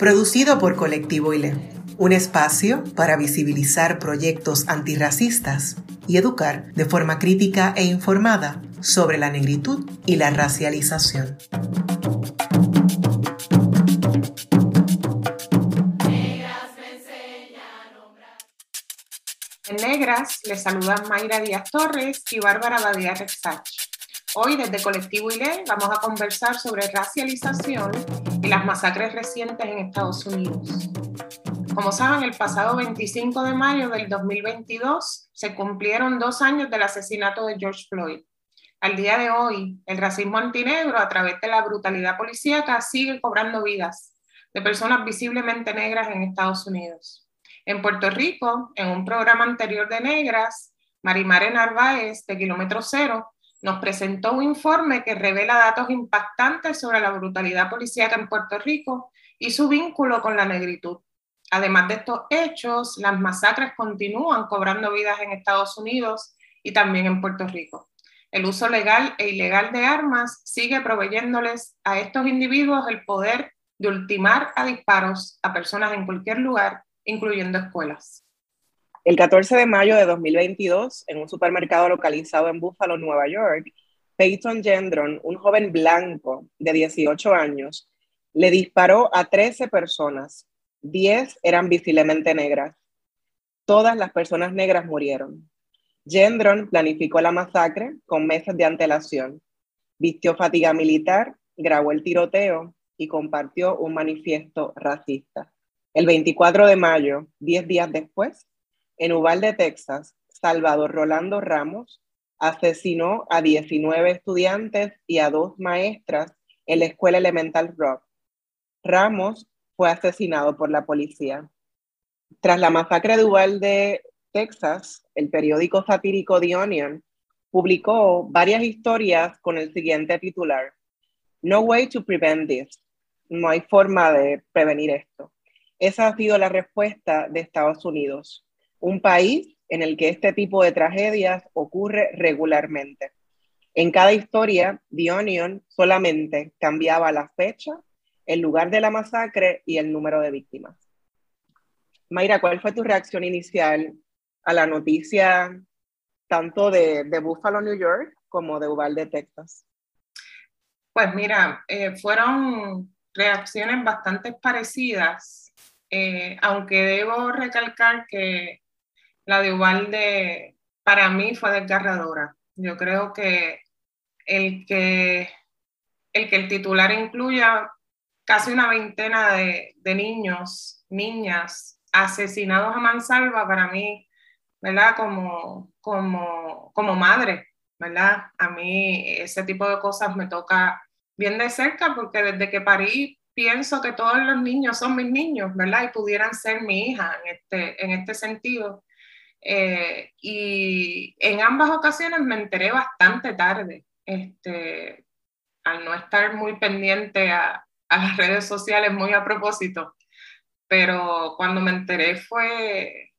producido por Colectivo ILE, un espacio para visibilizar proyectos antirracistas y educar de forma crítica e informada sobre la negritud y la racialización. En Negras les saludan Mayra Díaz Torres y Bárbara Badía Rexach. Hoy desde Colectivo ILE vamos a conversar sobre racialización y las masacres recientes en Estados Unidos. Como saben, el pasado 25 de mayo del 2022 se cumplieron dos años del asesinato de George Floyd. Al día de hoy, el racismo antinegro a través de la brutalidad policíaca sigue cobrando vidas de personas visiblemente negras en Estados Unidos. En Puerto Rico, en un programa anterior de Negras, Marimare Narváez, de Kilómetro Cero, nos presentó un informe que revela datos impactantes sobre la brutalidad policíaca en Puerto Rico y su vínculo con la negritud. Además de estos hechos, las masacres continúan cobrando vidas en Estados Unidos y también en Puerto Rico. El uso legal e ilegal de armas sigue proveyéndoles a estos individuos el poder de ultimar a disparos a personas en cualquier lugar, incluyendo escuelas. El 14 de mayo de 2022, en un supermercado localizado en Buffalo, Nueva York, Peyton Gendron, un joven blanco de 18 años, le disparó a 13 personas. 10 eran visiblemente negras. Todas las personas negras murieron. Gendron planificó la masacre con meses de antelación. Vistió fatiga militar, grabó el tiroteo y compartió un manifiesto racista. El 24 de mayo, 10 días después, en Uvalde, Texas, Salvador Rolando Ramos asesinó a 19 estudiantes y a dos maestras en la escuela elemental Rock. Ramos fue asesinado por la policía. Tras la masacre de Uvalde, Texas, el periódico satírico The Onion publicó varias historias con el siguiente titular. No way to prevent this. No hay forma de prevenir esto. Esa ha sido la respuesta de Estados Unidos un país en el que este tipo de tragedias ocurre regularmente. En cada historia, The Onion solamente cambiaba la fecha, el lugar de la masacre y el número de víctimas. Mayra, ¿cuál fue tu reacción inicial a la noticia tanto de, Buffalo, New York, como de Uvalde, Texas? Pues mira, eh, fueron reacciones bastante parecidas, eh, aunque debo recalcar que la de Ubalde para mí fue desgarradora. Yo creo que el que el, que el titular incluya casi una veintena de, niños, niñas asesinados a mansalva, para mí, ¿verdad? Como, como, como madre, ¿verdad? A mí ese tipo de cosas me toca bien de cerca porque desde que parí pienso que todos los niños son mis niños, ¿verdad? Y pudieran ser mi hija en este, en este sentido. Eh, y en ambas ocasiones me enteré bastante tarde, este, al no estar muy pendiente a, a las redes sociales muy a propósito, pero cuando me enteré fue,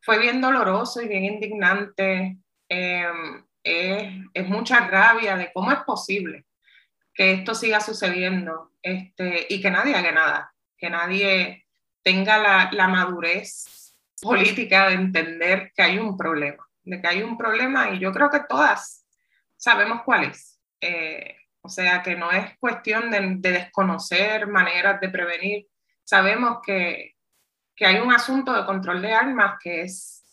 fue bien doloroso y bien indignante. Em, es, es, mucha rabia de cómo es posible que esto siga sucediendo este, y que nadie haga nada, que nadie tenga la, la madurez política de entender que hay un problema, de que hay un problema y yo creo que todas sabemos cuál es. Eh, o sea, que no es cuestión de, desconocer maneras de prevenir. Sabemos que, que, hay un asunto de control de armas que es,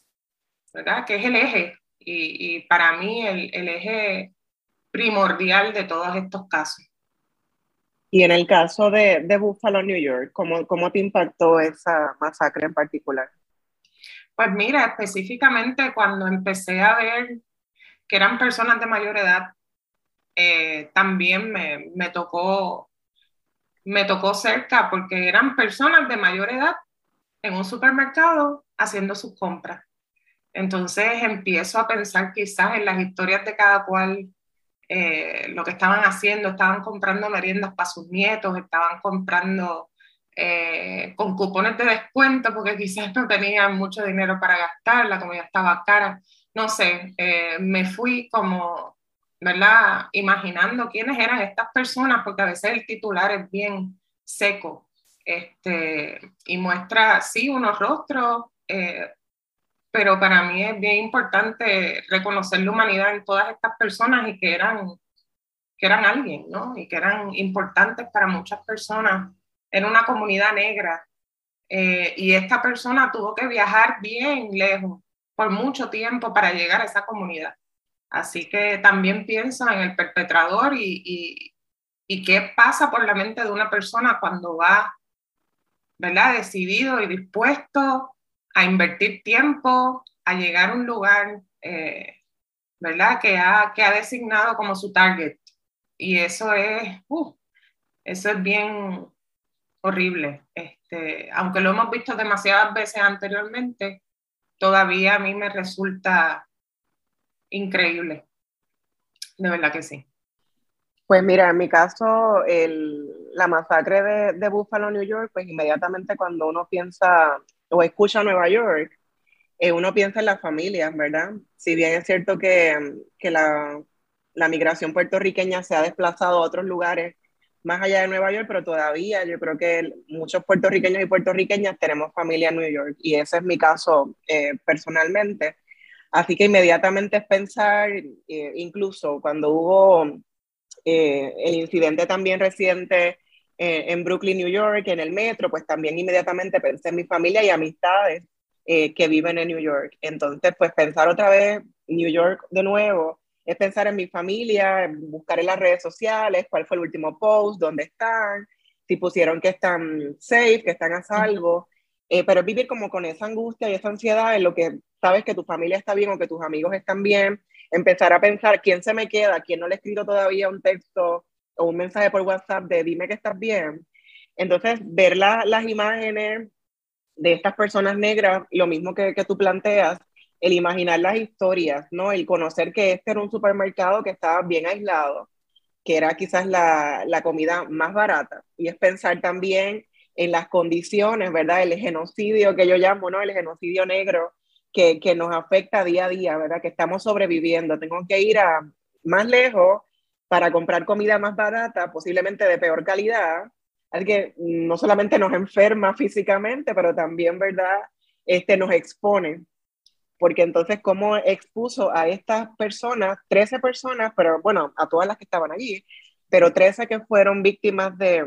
¿verdad? Que es el eje y, y para mí el, el, eje primordial de todos estos casos. Y en el caso de, de Buffalo, New York, ¿cómo, ¿cómo te impactó esa masacre en particular? Pues mira, específicamente cuando empecé a ver que eran personas de mayor edad, eh, también me, tocó, me tocó cerca porque eran personas de mayor edad en un supermercado haciendo sus compras. Entonces empiezo a pensar quizás en las historias de cada cual, eh, lo que estaban haciendo, estaban comprando meriendas para sus nietos, estaban comprando eh, con cupones de descuento porque quizás no tenían mucho dinero para gastar, la comida estaba cara. No sé, eh, me fui como, ¿verdad? Imaginando quiénes eran estas personas, porque a veces el titular es bien seco este, y muestra, sí, unos rostros, eh, pero para mí es bien importante reconocer la humanidad en todas estas personas y que eran, que eran alguien, ¿no? Y que eran importantes para muchas personas en una comunidad negra. Eh, y esta persona tuvo que viajar bien lejos por mucho tiempo para llegar a esa comunidad. Así que también pienso en el perpetrador y, y, y qué pasa por la mente de una persona cuando va, ¿verdad? Decidido y dispuesto a invertir tiempo, a llegar a un lugar, eh, ¿verdad? Que ha, que ha designado como su target. Y eso es, uh, eso es bien horrible. Este, aunque lo hemos visto demasiadas veces anteriormente, todavía a mí me resulta increíble. De verdad que sí. Pues mira, en mi caso, la masacre de, de Buffalo, New York, pues inmediatamente cuando uno piensa o escucha Nueva York, eh, uno piensa en las familias, ¿verdad? Si bien es cierto que, que la, la, migración puertorriqueña se ha desplazado a otros lugares más allá de Nueva York, pero todavía yo creo que muchos puertorriqueños y puertorriqueñas tenemos familia en New York y ese es mi caso eh, personalmente. Así que inmediatamente es pensar, eh, incluso cuando hubo el incidente también reciente eh, en Brooklyn, New York, en el metro, pues también inmediatamente pensé en mi familia y amistades eh, que viven en New York. Entonces, pues pensar otra vez New York de nuevo es pensar en mi familia, buscar en las redes sociales cuál fue el último post, dónde están, si pusieron que están safe, que están a salvo. Eh, pero es vivir como con esa angustia y esa ansiedad en lo que sabes que tu familia está bien o que tus amigos están bien, empezar a pensar quién se me queda, quién no le he escrito todavía un texto o un mensaje por WhatsApp de dime que estás bien. Entonces, ver las imágenes de estas personas negras, lo mismo que, que tú planteas, el imaginar las historias, ¿no? El conocer que este era un supermercado que estaba bien aislado, que era quizás la, la comida más barata. Y es pensar también en las condiciones, ¿verdad? El genocidio que yo llamo, ¿no? El genocidio negro que, que, nos afecta día a día, ¿verdad? Que estamos sobreviviendo. Tengo que ir a más lejos para comprar comida más barata, posiblemente de peor calidad. Así que no solamente nos enferma físicamente, pero también, ¿verdad? Este, nos expone. Porque entonces, ¿cómo expuso a estas personas, 13 personas, pero bueno, a todas las que estaban allí, pero 13 que fueron víctimas de,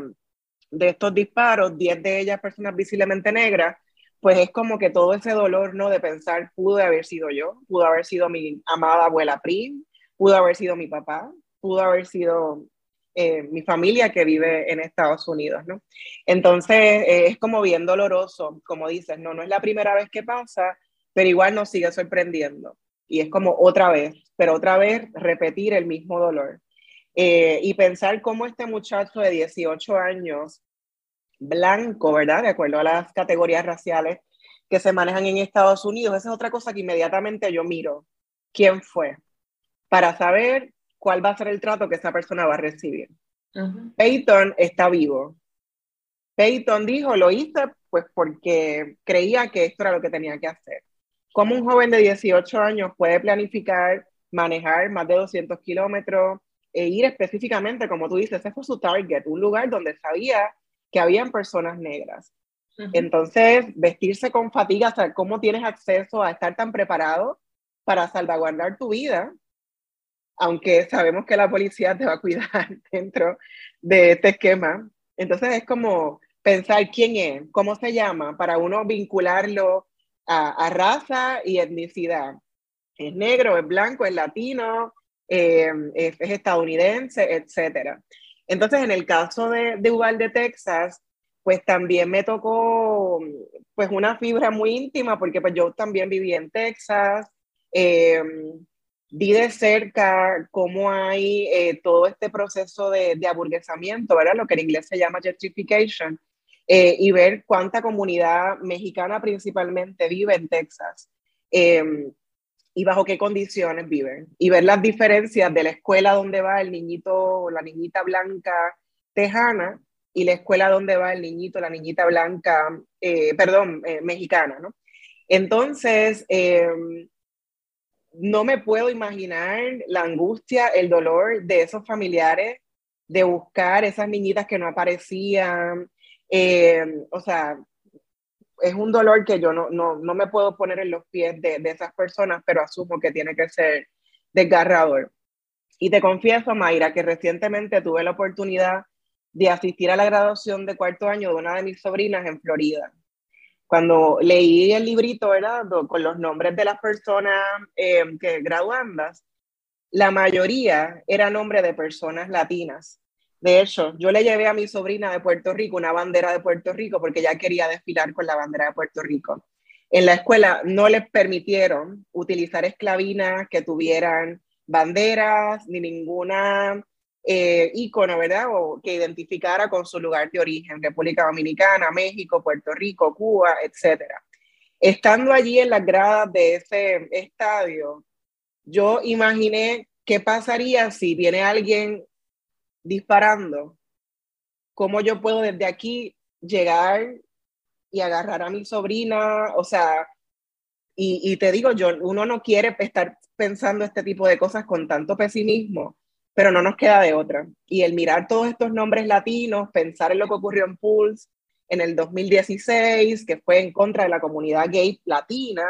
de estos disparos, 10 de ellas personas visiblemente negras, pues es como que todo ese dolor, ¿no? De pensar, pudo haber sido yo, pudo haber sido mi amada abuela Prim, pudo haber sido mi papá, pudo haber sido eh, mi familia que vive en Estados Unidos, ¿no? Entonces eh, es como bien doloroso, como dices, no, no es la primera vez que pasa, pero igual nos sigue sorprendiendo. Y es como otra vez, pero otra vez repetir el mismo dolor. Eh, y pensar cómo este muchacho de 18 años, blanco, ¿verdad? De acuerdo a las categorías raciales que se manejan en Estados Unidos, esa es otra cosa que inmediatamente yo miro. ¿Quién fue? Para saber cuál va a ser el trato que esa persona va a recibir. Peyton está vivo. Peyton dijo, lo hice pues porque creía que esto era lo que tenía que hacer. ¿Cómo un joven de 18 años puede planificar manejar más de 200 kilómetros e ir específicamente, como tú dices, ese fue su target, un lugar donde sabía que habían personas negras. Entonces, vestirse con fatiga, saber cómo tienes acceso a estar tan preparado para salvaguardar tu vida aunque sabemos que la policía te va a cuidar dentro de este esquema. Entonces es como pensar quién es, cómo se llama, para uno vincularlo a, raza y etnicidad. Es negro, es blanco, es latino, eh, es, estadounidense, etc. Entonces, en el caso de, de Uvalde, Texas, pues también me tocó pues una fibra muy íntima porque pues yo también viví en Texas, eh, vi de cerca cómo hay eh, todo este proceso de, de, aburguesamiento, ¿verdad? Lo que en inglés se llama gentrification, eh, y ver cuánta comunidad mexicana principalmente vive en Texas em, y bajo qué condiciones viven. Y ver las diferencias de la escuela donde va el niñito o la niñita blanca tejana y la escuela donde va el niñito, la niñita blanca, eh, perdón, mexicana, ¿no? Entonces, em, no me puedo imaginar la angustia, el dolor de esos familiares de buscar esas niñitas que no aparecían. Eh, o sea, es un dolor que yo no, no, no me puedo poner en los pies de, de, esas personas, pero asumo que tiene que ser desgarrador. Y te confieso, Mayra, que recientemente tuve la oportunidad de asistir a la graduación de cuarto año de una de mis sobrinas en Florida cuando leí el librito, ¿verdad? Con los nombres de las personas eh, que graduandas, la mayoría era nombre de personas latinas. De hecho, yo le llevé a mi sobrina de Puerto Rico una bandera de Puerto Rico porque ella quería desfilar con la bandera de Puerto Rico. En la escuela no les permitieron utilizar esclavinas que tuvieran banderas ni ninguna eh, ¿verdad? O que identificara con su lugar de origen, República Dominicana, México, Puerto Rico, Cuba, etc. Estando allí en las gradas de ese estadio, yo imaginé qué pasaría si viene alguien disparando, cómo yo puedo desde aquí llegar y agarrar a mi sobrina, o sea, y, te digo, yo, uno no quiere estar pensando este tipo de cosas con tanto pesimismo, pero no nos queda de otra. Y el mirar todos estos nombres latinos, pensar en lo que ocurrió en Pulse en el 2016, que fue en contra de la comunidad gay latina,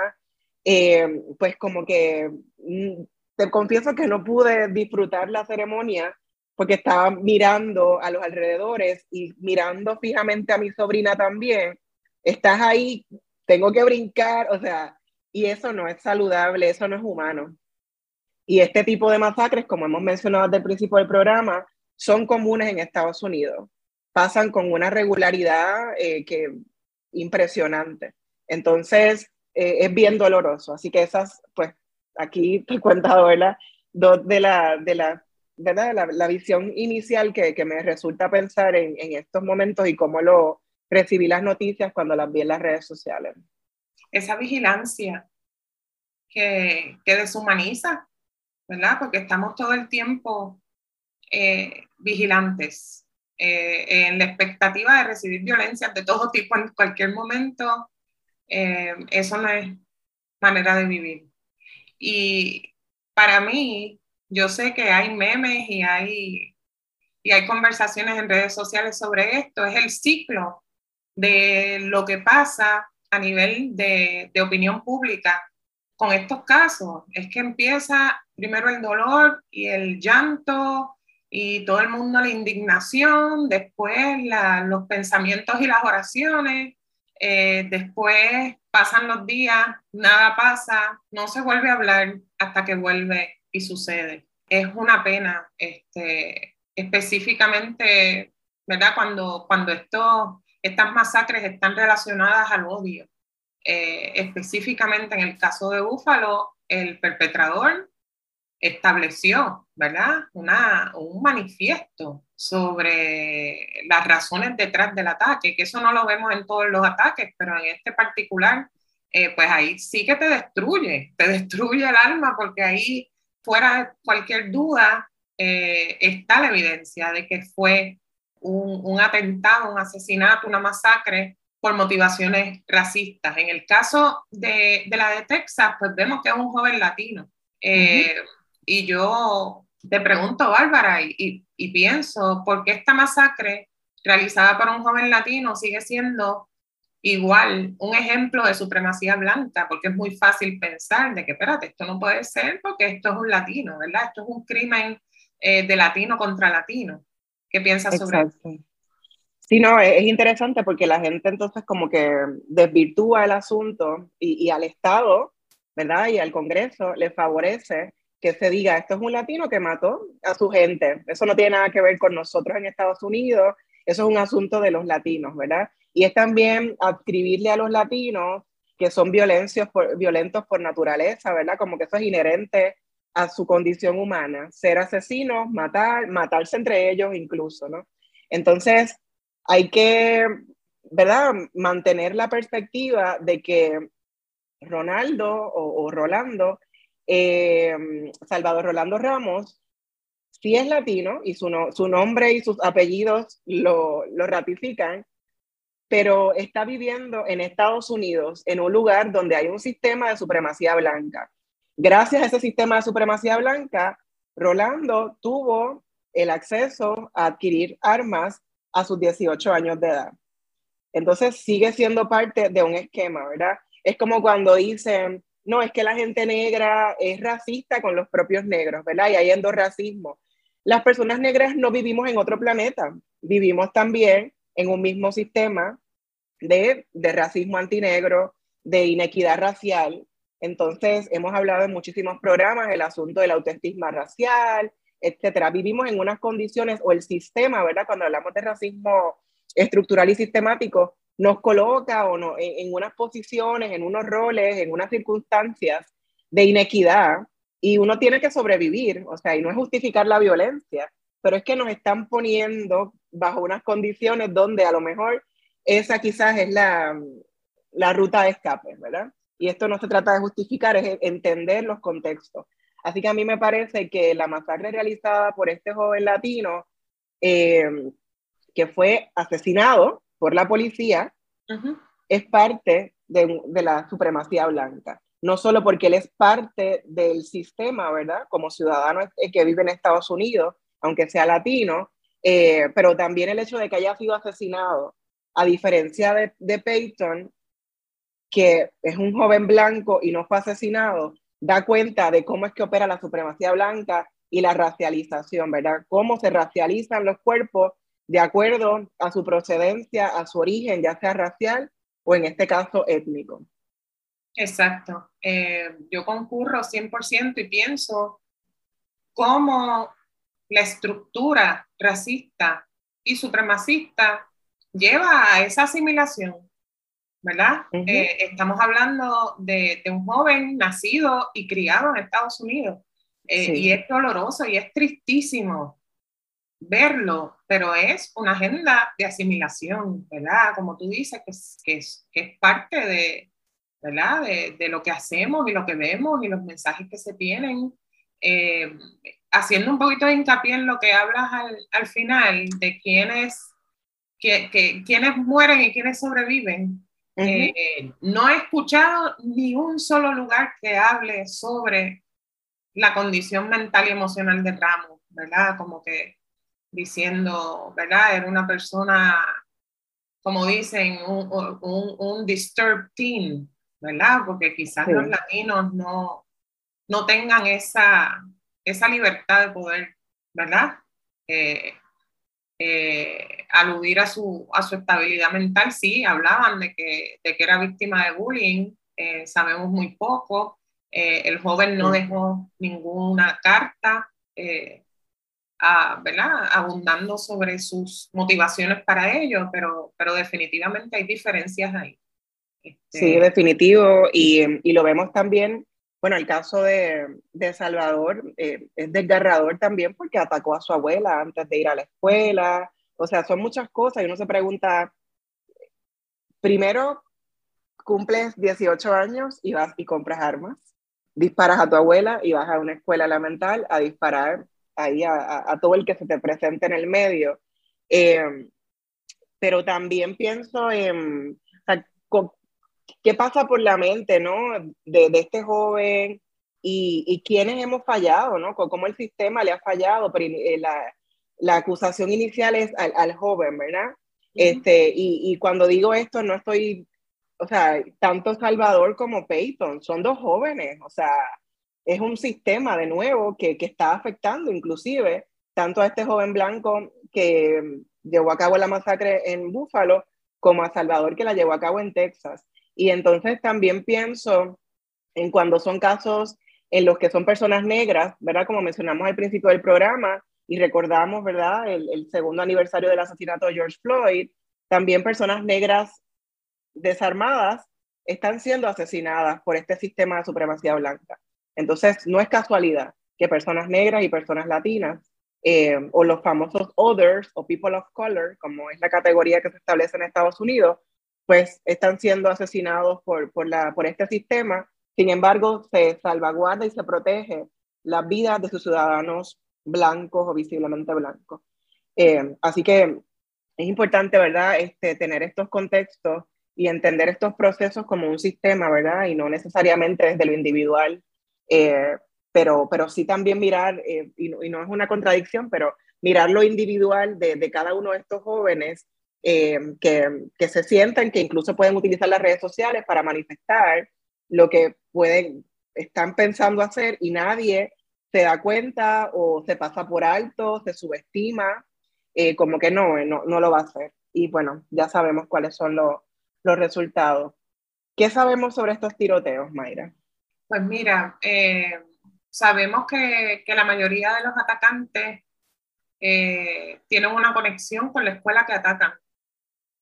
eh, pues como que mm, te confieso que no pude disfrutar la ceremonia porque estaba mirando a los alrededores y mirando fijamente a mi sobrina también. Estás ahí, tengo que brincar, o sea, y eso no es saludable, eso no es humano. Y este tipo de masacres, como hemos mencionado desde el principio del programa, son comunes en Estados Unidos. Pasan con una regularidad eh, que impresionante. Entonces, eh, es bien doloroso. Así que esas, pues, aquí te he contado. Dos de la, de la, ¿verdad? La, la visión inicial que, que, me resulta pensar en, en estos momentos y cómo lo recibí las noticias cuando las vi en las redes sociales. Esa vigilancia que, que deshumaniza ¿verdad? Porque estamos todo el tiempo eh, vigilantes, eh, en la expectativa de recibir violencia de todo tipo en cualquier momento. Eh, eso no es manera de vivir. Y para mí, yo sé que hay memes y hay, y hay conversaciones en redes sociales sobre esto, es el ciclo de lo que pasa a nivel de, de opinión pública con estos casos. Es que empieza primero el dolor y el llanto y todo el mundo la indignación, después los pensamientos y las oraciones, eh, después pasan los días, nada pasa, no se vuelve a hablar hasta que vuelve y sucede. Es una pena, este, específicamente, ¿verdad? Cuando, cuando esto, estas masacres están relacionadas al odio. Eh, específicamente en el caso de Búfalo, el perpetrador estableció, ¿verdad? Una, un manifiesto sobre las razones detrás del ataque, que eso no lo vemos en todos los ataques, pero en este particular, eh, pues ahí sí que te destruye, te destruye el alma porque ahí, fuera de cualquier duda, eh, está la evidencia de que fue un, un, atentado, un asesinato, una masacre por motivaciones racistas. En el caso de, de la de Texas, pues vemos que es un joven latino. Eh, y yo te pregunto, Bárbara, y, y, pienso, ¿por qué esta masacre realizada por un joven latino sigue siendo igual un ejemplo de supremacía blanca? Porque es muy fácil pensar de que, espérate, esto no puede ser porque esto es un latino, ¿verdad? Esto es un crimen eh, de latino contra latino. ¿Qué piensas sobre eso? Sí, no, es, interesante porque la gente entonces como que desvirtúa el asunto y, y al Estado, ¿verdad? Y al Congreso le favorece que se diga, esto es un latino que mató a su gente. Eso no tiene nada que ver con nosotros en Estados Unidos, eso es un asunto de los latinos, ¿verdad? Y es también adscribirle a los latinos que son violentos por, violentos por naturaleza, ¿verdad? Como que eso es inherente a su condición humana, ser asesinos, matar, matarse entre ellos incluso, ¿no? Entonces, hay que, ¿verdad?, mantener la perspectiva de que Ronaldo o, Rolando, eh, Salvador Rolando Ramos, sí es latino y su, su nombre y sus apellidos lo, lo ratifican, pero está viviendo en Estados Unidos, en un lugar donde hay un sistema de supremacía blanca. Gracias a ese sistema de supremacía blanca, Rolando tuvo el acceso a adquirir armas a sus 18 años de edad. Entonces sigue siendo parte de un esquema, ¿verdad? Es como cuando dicen, no, es que la gente negra es racista con los propios negros, ¿verdad? Y hay endorracismo. Las personas negras no vivimos en otro planeta, vivimos también en un mismo sistema de, de racismo antinegro, de inequidad racial. Entonces, hemos hablado en muchísimos programas el asunto del autismo racial, etcétera. Vivimos en unas condiciones, o el sistema, ¿verdad? Cuando hablamos de racismo estructural y sistemático, nos coloca o no, en, unas posiciones, en unos roles, en unas circunstancias de inequidad y uno tiene que sobrevivir, o sea, y no es justificar la violencia, pero es que nos están poniendo bajo unas condiciones donde a lo mejor esa quizás es la, la ruta de escape, ¿verdad? Y esto no se trata de justificar, es entender los contextos. Así que a mí me parece que la masacre realizada por este joven latino, eh, que fue asesinado por la policía, es parte de, de, la supremacía blanca. No solo porque él es parte del sistema, ¿verdad? Como ciudadano que vive en Estados Unidos, aunque sea latino, eh, pero también el hecho de que haya sido asesinado, a diferencia de, de Peyton, que es un joven blanco y no fue asesinado, da cuenta de cómo es que opera la supremacía blanca y la racialización, ¿verdad? Cómo se racializan los cuerpos de acuerdo a su procedencia, a su origen, ya sea racial o en este caso étnico. Exacto. Eh, yo concurro 100% y pienso cómo la estructura racista y supremacista lleva a esa asimilación ¿verdad? Eh, estamos hablando de, un joven nacido y criado en Estados Unidos. Eh, y es doloroso y es tristísimo verlo, pero es una agenda de asimilación, ¿verdad? Como tú dices, que es, que es, parte de, ¿verdad? De, lo que hacemos y lo que vemos y los mensajes que se tienen. Eh, haciendo un poquito de hincapié en lo que hablas al, al final, de quiénes, que, que, quiénes mueren y quiénes sobreviven. Eh, no he escuchado ni un solo lugar que hable sobre la condición mental y emocional de Ramos, ¿verdad? Como que diciendo, ¿verdad? Era una persona, como dicen, un, un, un disturbed teen, ¿verdad? Porque quizás los latinos no, no tengan esa, esa libertad de poder, ¿verdad? Eh, eh, aludir a su, a su estabilidad mental, sí, hablaban de que, de que era víctima de bullying, eh, sabemos muy poco, eh, el joven no dejó ninguna carta, ¿verdad? Abundando sobre sus motivaciones para ello, pero, pero definitivamente hay diferencias ahí. Este, sí, definitivo, y, y, lo vemos también, bueno, el caso de, de Salvador es desgarrador también porque atacó a su abuela antes de ir a la escuela, o sea, son muchas cosas y uno se pregunta, primero, cumples 18 años y vas y compras armas, disparas a tu abuela y vas a una escuela elemental a disparar ahí a, todo el que se te presente en el medio. Em, pero también pienso en qué pasa por la mente, ¿no? De, este joven y, y quiénes hemos fallado, ¿no? Cómo el sistema le ha fallado, pero eh, la, la acusación inicial es al, joven, ¿verdad? este, y, cuando digo esto, no estoy, o sea, tanto Salvador como Peyton son dos jóvenes, o sea, es un sistema de nuevo que, que está afectando inclusive tanto a este joven blanco que llevó a cabo la masacre en Búfalo, como a Salvador que la llevó a cabo en Texas. Y entonces también pienso en cuando son casos en los que son personas negras, ¿verdad? Como mencionamos al principio del programa, y recordamos, ¿verdad?, el, segundo aniversario del asesinato de George Floyd, también personas negras desarmadas están siendo asesinadas por este sistema de supremacía blanca. Entonces, no es casualidad que personas negras y personas latinas, eh, o los famosos others o people of color, como es la categoría que se establece en Estados Unidos, pues están siendo asesinados por, por, la, por este sistema. Sin embargo, se salvaguarda y se protege la vida de sus ciudadanos blancos o visiblemente blancos. Eh, así que es importante, ¿verdad?, este, tener estos contextos y entender estos procesos como un sistema, ¿verdad? Y no necesariamente desde lo individual, eh, pero, pero sí también mirar, eh, y, no, es una contradicción, pero mirar lo individual de, cada uno de estos jóvenes que, que, se sientan que incluso pueden utilizar las redes sociales para manifestar lo que pueden, están pensando hacer y nadie se da cuenta o se pasa por alto, se subestima eh, como que no, eh, no, no, lo va a hacer. Y bueno, ya sabemos cuáles son los, los resultados. ¿Qué sabemos sobre estos tiroteos, Mayra? Pues mira, eh, sabemos que, que, la mayoría de los atacantes tienen una conexión con la escuela que atacan,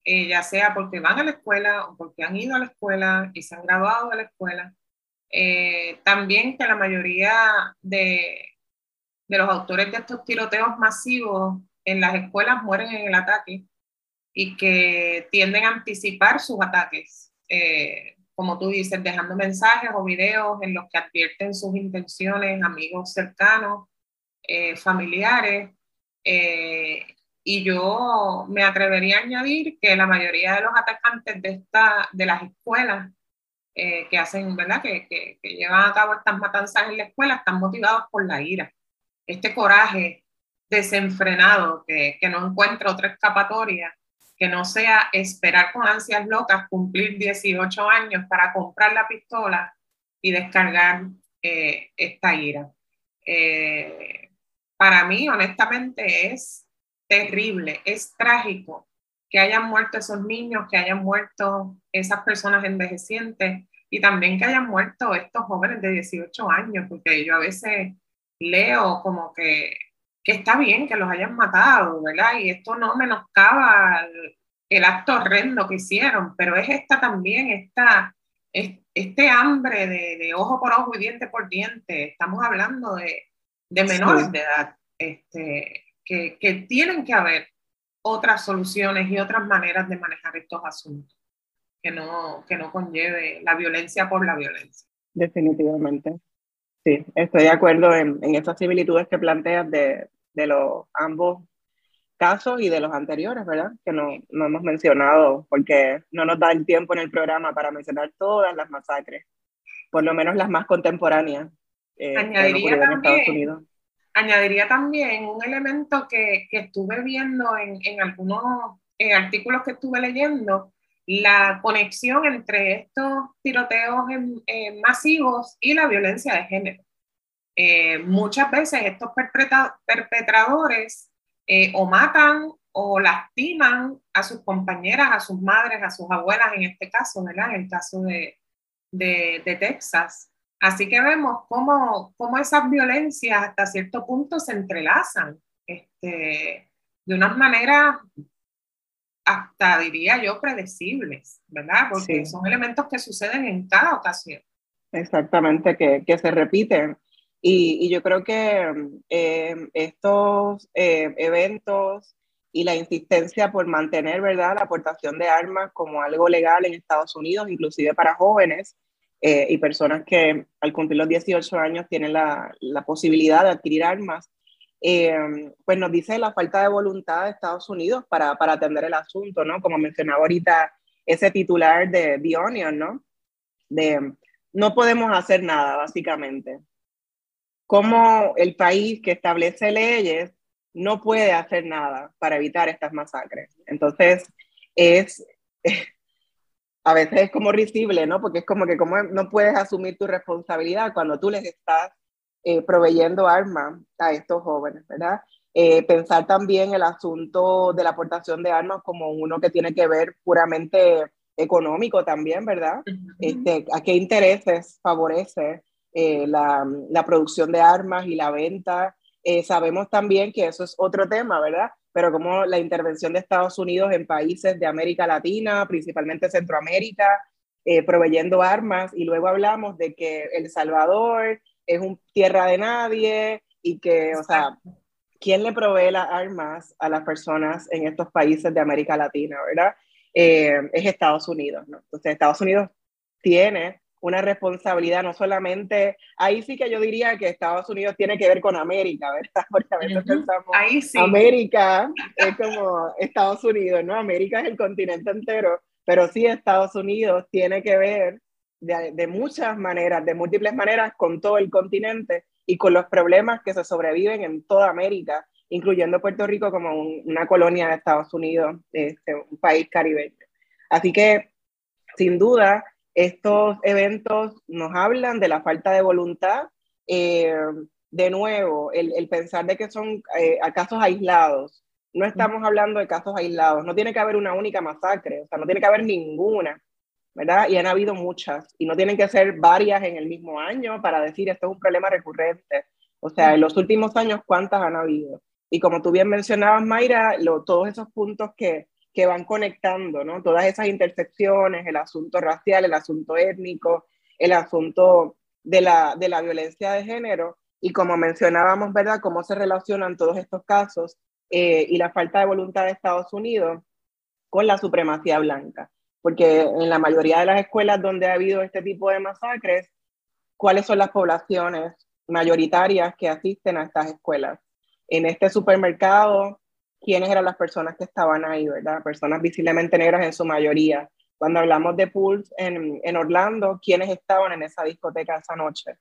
ya sea porque van a la escuela o porque han ido a la escuela y se han graduado de la escuela. También que la mayoría de, de los autores de estos tiroteos masivos en las escuelas mueren en el ataque y que tienden a anticipar sus ataques, eh, como tú dices, dejando mensajes o videos en los que advierten sus intenciones, amigos cercanos, eh, familiares. Eh, y yo me atrevería a añadir que la mayoría de los atacantes de, esta, de las escuelas que hacen, ¿verdad? Que, que, que, llevan a cabo estas matanzas en la escuela están motivados por la ira. Este coraje desenfrenado, que, que no encuentra otra escapatoria que no sea esperar con ansias locas cumplir 18 años para comprar la pistola y descargar eh, esta ira. Eh, para mí, honestamente, es terrible, es trágico que hayan muerto esos niños, que hayan muerto esas personas envejecientes y también que hayan muerto estos jóvenes de 18 años, porque yo a veces leo como que que está bien que los hayan matado, ¿verdad? Y esto no menoscaba el, acto horrendo que hicieron, pero es esta también, esta, este hambre de, ojo por ojo y diente por diente. Estamos hablando de, de menores de edad, este, que, que tienen que haber otras soluciones y otras maneras de manejar estos asuntos, que no, que no conlleve la violencia por la violencia. Definitivamente. Sí, estoy de acuerdo en, en esas similitudes que planteas de, de los ambos casos y de los anteriores, ¿verdad? Que no, no hemos mencionado porque no nos da el tiempo en el programa para mencionar todas las masacres, por lo menos las más contemporáneas. Eh, añadiría, también, añadiría también un elemento que, que estuve viendo en, en algunos artículos que estuve leyendo, la conexión entre estos tiroteos masivos y la violencia de género. Eh, muchas veces estos perpetradores eh, o matan o lastiman a sus compañeras, a sus madres, a sus abuelas, en este caso, ¿verdad? En el caso de, de, de Texas. Así que vemos cómo, cómo, esas violencias hasta cierto punto se entrelazan este, de unas maneras hasta diría yo predecibles, ¿verdad? Porque son elementos que suceden en cada ocasión. Exactamente, que, que se repiten. Y, yo creo que eh, estos eh, eventos y la insistencia por mantener ¿verdad? la aportación de armas como algo legal en Estados Unidos, inclusive para jóvenes eh, y personas que al cumplir los 18 años tienen la, la posibilidad de adquirir armas, pues nos dice la falta de voluntad de Estados Unidos para, para atender el asunto, ¿no? Como mencionaba ahorita ese titular de The Onion, ¿no? De no podemos hacer nada, básicamente cómo el país que establece leyes no puede hacer nada para evitar estas masacres. Entonces, es, a veces es como risible, ¿no? Porque es como que como no puedes asumir tu responsabilidad cuando tú les estás eh, proveyendo armas a estos jóvenes, ¿verdad? Eh, pensar también el asunto de la aportación de armas como uno que tiene que ver puramente económico también, ¿verdad? este, ¿A qué intereses favorece eh, la, la, producción de armas y la venta. Eh, sabemos también que eso es otro tema, ¿verdad? Pero como la intervención de Estados Unidos en países de América Latina, principalmente Centroamérica, eh, proveyendo armas, y luego hablamos de que El Salvador, es un tierra de nadie y que, o sea, ¿quién le provee las armas a las personas en estos países de América Latina, verdad? Eh, es Estados Unidos, ¿no? Entonces, Estados Unidos tiene una responsabilidad, no solamente, ahí sí que yo diría que Estados Unidos tiene que ver con América, ¿verdad? Porque a veces pensamos, ahí sí. América es como Estados Unidos, ¿no? América es el continente entero, pero sí Estados Unidos tiene que ver de, de muchas maneras, de múltiples maneras, con todo el continente y con los problemas que se sobreviven en toda América, incluyendo Puerto Rico como una colonia de Estados Unidos, este, un país caribeño. Así que, sin duda, estos eventos nos hablan de la falta de voluntad. Eh, de nuevo, el, pensar de que son eh, casos aislados. No estamos hablando de casos aislados. No tiene que haber una única masacre, o sea, no tiene que haber ninguna, ¿verdad? Y han habido muchas. Y no tienen que ser varias en el mismo año para decir esto es un problema recurrente. O sea, en los últimos años, ¿cuántas han habido? Y como tú bien mencionabas, Mayra, todos esos puntos que, que van conectando, ¿no? Todas esas intersecciones, el asunto racial, el asunto étnico, el asunto de la, de la violencia de género, y como mencionábamos, ¿verdad?, cómo se relacionan todos estos casos eh, y la falta de voluntad de Estados Unidos con la supremacía blanca. Porque en la mayoría de las escuelas donde ha habido este tipo de masacres, ¿cuáles son las poblaciones mayoritarias que asisten a estas escuelas? En este supermercado quiénes eran las personas que estaban ahí, ¿verdad? Personas visiblemente negras en su mayoría. Cuando hablamos de Pulse en, en Orlando, ¿quiénes estaban en esa discoteca esa noche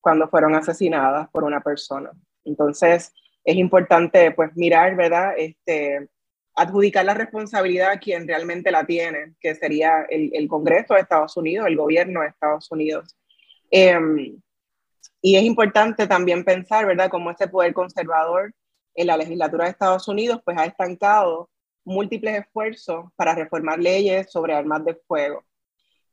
cuando fueron asesinadas por una persona? Entonces, es importante pues mirar, ¿verdad? Este, adjudicar la responsabilidad a quien realmente la tiene, que sería el, el Congreso de Estados Unidos, el gobierno de Estados Unidos. Em, y es importante también pensar, ¿verdad?, cómo ese poder conservador en la legislatura de Estados Unidos pues ha estancado múltiples esfuerzos para reformar leyes sobre armas de fuego.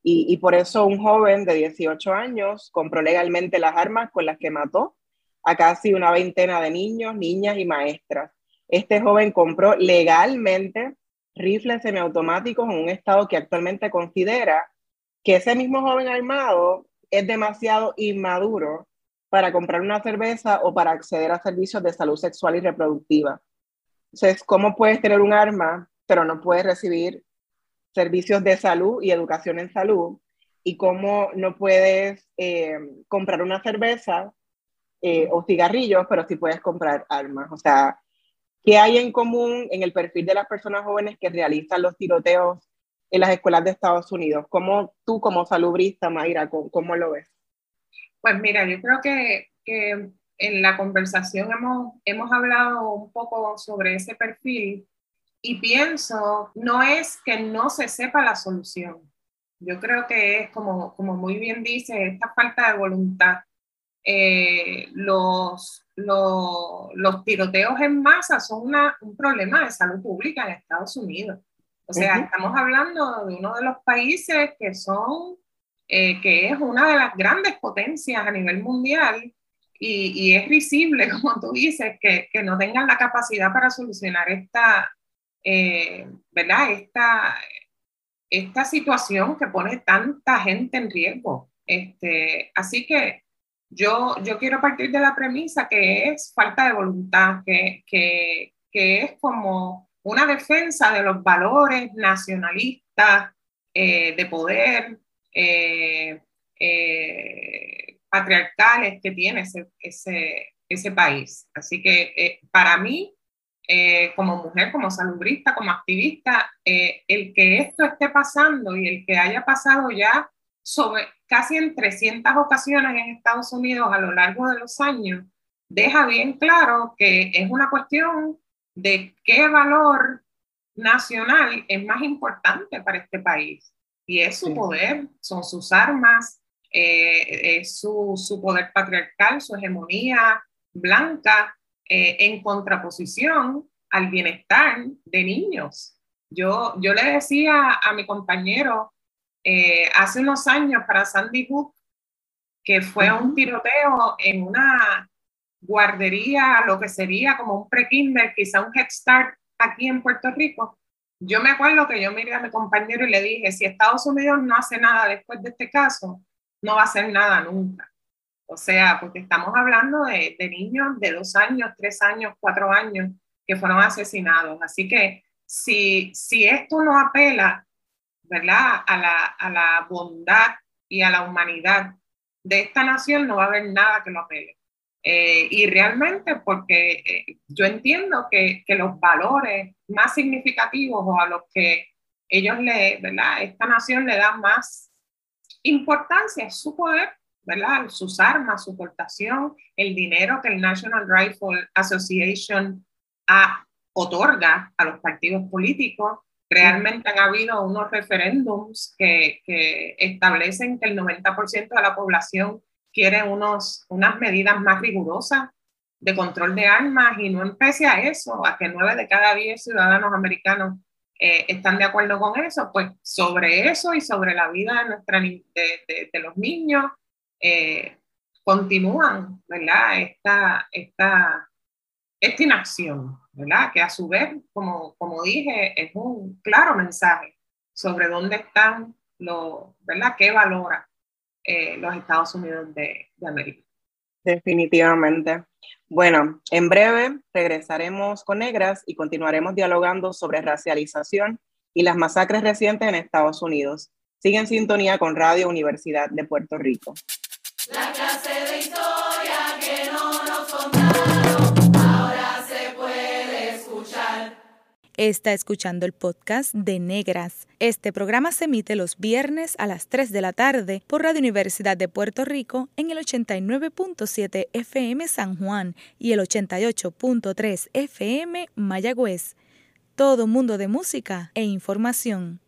Y, y, por eso un joven de 18 años compró legalmente las armas con las que mató a casi una veintena de niños, niñas y maestras. Este joven compró legalmente rifles semiautomáticos en un estado que actualmente considera que ese mismo joven armado es demasiado inmaduro para comprar una cerveza o para acceder a servicios de salud sexual y reproductiva. Entonces, ¿cómo puedes tener un arma, pero no puedes recibir servicios de salud y educación en salud? ¿Y cómo no puedes eh, comprar una cerveza eh, o cigarrillos, pero sí puedes comprar armas? O sea, ¿qué hay en común en el perfil de las personas jóvenes que realizan los tiroteos en las escuelas de Estados Unidos? ¿Cómo tú como salubrista, Mayra, cómo lo ves? Pues mira, yo creo que, en la conversación hemos, hemos hablado un poco sobre ese perfil y pienso, no es que no se sepa la solución. Yo creo que es, como, como muy bien dice, esta falta de voluntad. Eh, los, los, los, tiroteos en masa son una, un problema de salud pública en Estados Unidos. O sea, estamos hablando de uno de los países que son eh, que es una de las grandes potencias a nivel mundial y, y es risible, como tú dices, que, que, no tengan la capacidad para solucionar esta, eh, ¿verdad? Esta, esta situación que pone tanta gente en riesgo. Este, así que yo, yo quiero partir de la premisa que es falta de voluntad, que, que, que es como una defensa de los valores nacionalistas, eh, de poder, eh, eh, patriarcales que tiene ese, ese, ese país. Así que eh, para mí, como mujer, como salubrista, como activista, el que esto esté pasando y el que haya pasado ya sobre casi en 300 ocasiones en Estados Unidos a lo largo de los años, deja bien claro que es una cuestión de qué valor nacional es más importante para este país y es su poder, son sus armas, eh, es su, su, poder patriarcal, su hegemonía blanca eh, en contraposición al bienestar de niños. Yo, yo le decía a mi compañero eh, hace unos años para Sandy Hook que fue un tiroteo en una guardería, lo que sería como un pre-kinder, quizá un Head Start aquí en Puerto Rico, yo me acuerdo que yo miré a mi compañero y le dije, si Estados Unidos no hace nada después de este caso, no va a hacer nada nunca. O sea, porque estamos hablando de, niños de dos años, tres años, cuatro años que fueron asesinados. Así que si, si esto no apela, ¿verdad? A la, a la bondad y a la humanidad de esta nación, no va a haber nada que lo apele. Eh, y realmente porque eh, yo entiendo que, que, los valores más significativos o a los que ellos le, ¿verdad? Esta nación le da más importancia es su poder, ¿verdad? Sus armas, su portación, el dinero que el National Rifle Association a, otorga a los partidos políticos. Realmente han habido unos referéndums que, que establecen que el 90% de la población quiere unos, unas medidas más rigurosas de control de armas y no empece a eso, a que nueve de cada diez ciudadanos americanos eh, están de acuerdo con eso, pues sobre eso y sobre la vida de, nuestra, de, de, los niños eh, continúan, ¿verdad? Esta, esta, esta inacción, ¿verdad? Que a su vez, como, como dije, es un claro mensaje sobre dónde están los, ¿verdad? ¿Qué valora eh, los Estados Unidos de, de América? Definitivamente. Bueno, en breve regresaremos con Negras y continuaremos dialogando sobre racialización y las masacres recientes en Estados Unidos. Sigue en sintonía con Radio Universidad de Puerto Rico. La clase de historia Está escuchando el podcast de Negras. Este programa se emite los viernes a las 3 de la tarde por Radio Universidad de Puerto Rico en el 89.7 FM San Juan y el 88.3 FM Mayagüez. Todo mundo de música e información.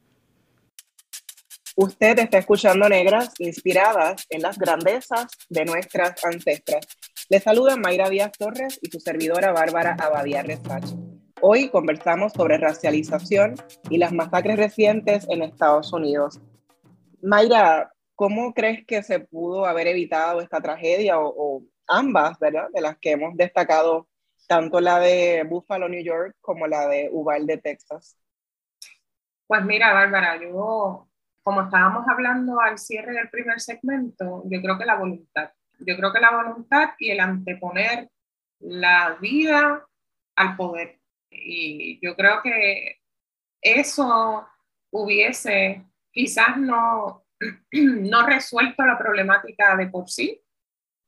Usted está escuchando Negras inspiradas en las grandezas de nuestras ancestras. Le saluda Mayra Díaz Torres y su servidora Bárbara Abadía Resache. Hoy conversamos sobre racialización y las masacres recientes en Estados Unidos. Mayra, ¿cómo crees que se pudo haber evitado esta tragedia o, ambas, ¿verdad? De las que hemos destacado, tanto la de Buffalo, New York, como la de Uvalde, Texas. Pues mira, Bárbara, yo, como estábamos hablando al cierre del primer segmento, yo creo que la voluntad, yo creo que la voluntad y el anteponer la vida al poder. Y yo creo que eso hubiese quizás no, no resuelto la problemática de por sí,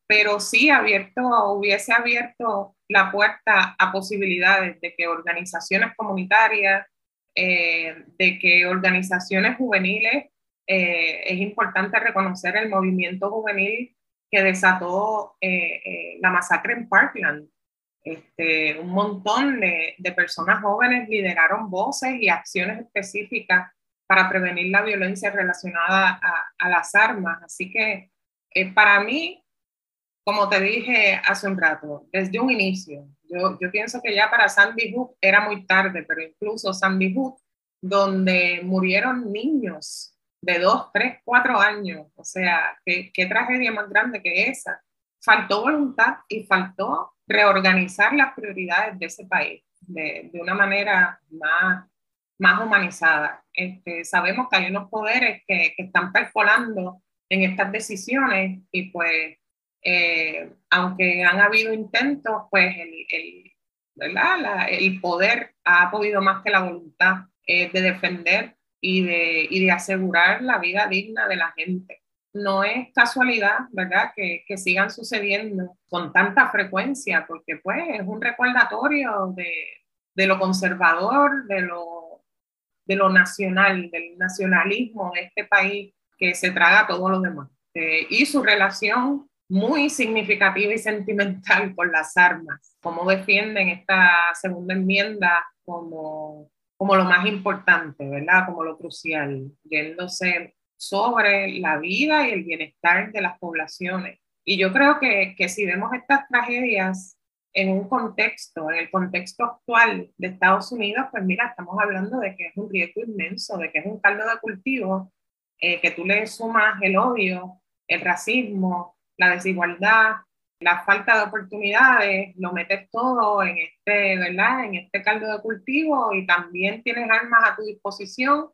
pero sí abierto, hubiese abierto la puerta a posibilidades de que organizaciones comunitarias, eh, de que organizaciones juveniles, eh, es importante reconocer el movimiento juvenil que desató eh, la masacre en Parkland, este, un montón de, personas jóvenes lideraron voces y acciones específicas para prevenir la violencia relacionada a, las armas. Así que eh, para mí, como te dije hace un rato, desde un inicio, yo, yo pienso que ya para Sandy Hook era muy tarde, pero incluso Sandy Hook, donde murieron niños de dos, tres, cuatro años, o sea, qué tragedia más grande que esa. Faltó voluntad y faltó reorganizar las prioridades de ese país de, una manera más, más humanizada. Este, sabemos que hay unos poderes que, que están percolando en estas decisiones y pues, eh, aunque han habido intentos, pues el, el, el poder ha podido más que la voluntad eh, de defender y de, y de asegurar la vida digna de la gente no es casualidad, ¿verdad?, que, que, sigan sucediendo con tanta frecuencia, porque pues es un recordatorio de, de lo conservador, de lo, de lo nacional, del nacionalismo de este país que se traga todo lo demás. Eh, y su relación muy significativa y sentimental con las armas, cómo defienden esta segunda enmienda como, como lo más importante, ¿verdad? Como lo crucial, yéndose sobre la vida y el bienestar de las poblaciones. Y yo creo que, que si vemos estas tragedias en un contexto, en el contexto actual de Estados Unidos, pues mira, estamos hablando de que es un riesgo inmenso, de que es un caldo de cultivo, eh, que tú le sumas el odio, el racismo, la desigualdad, la falta de oportunidades, lo metes todo en este, ¿verdad? En este caldo de cultivo y también tienes armas a tu disposición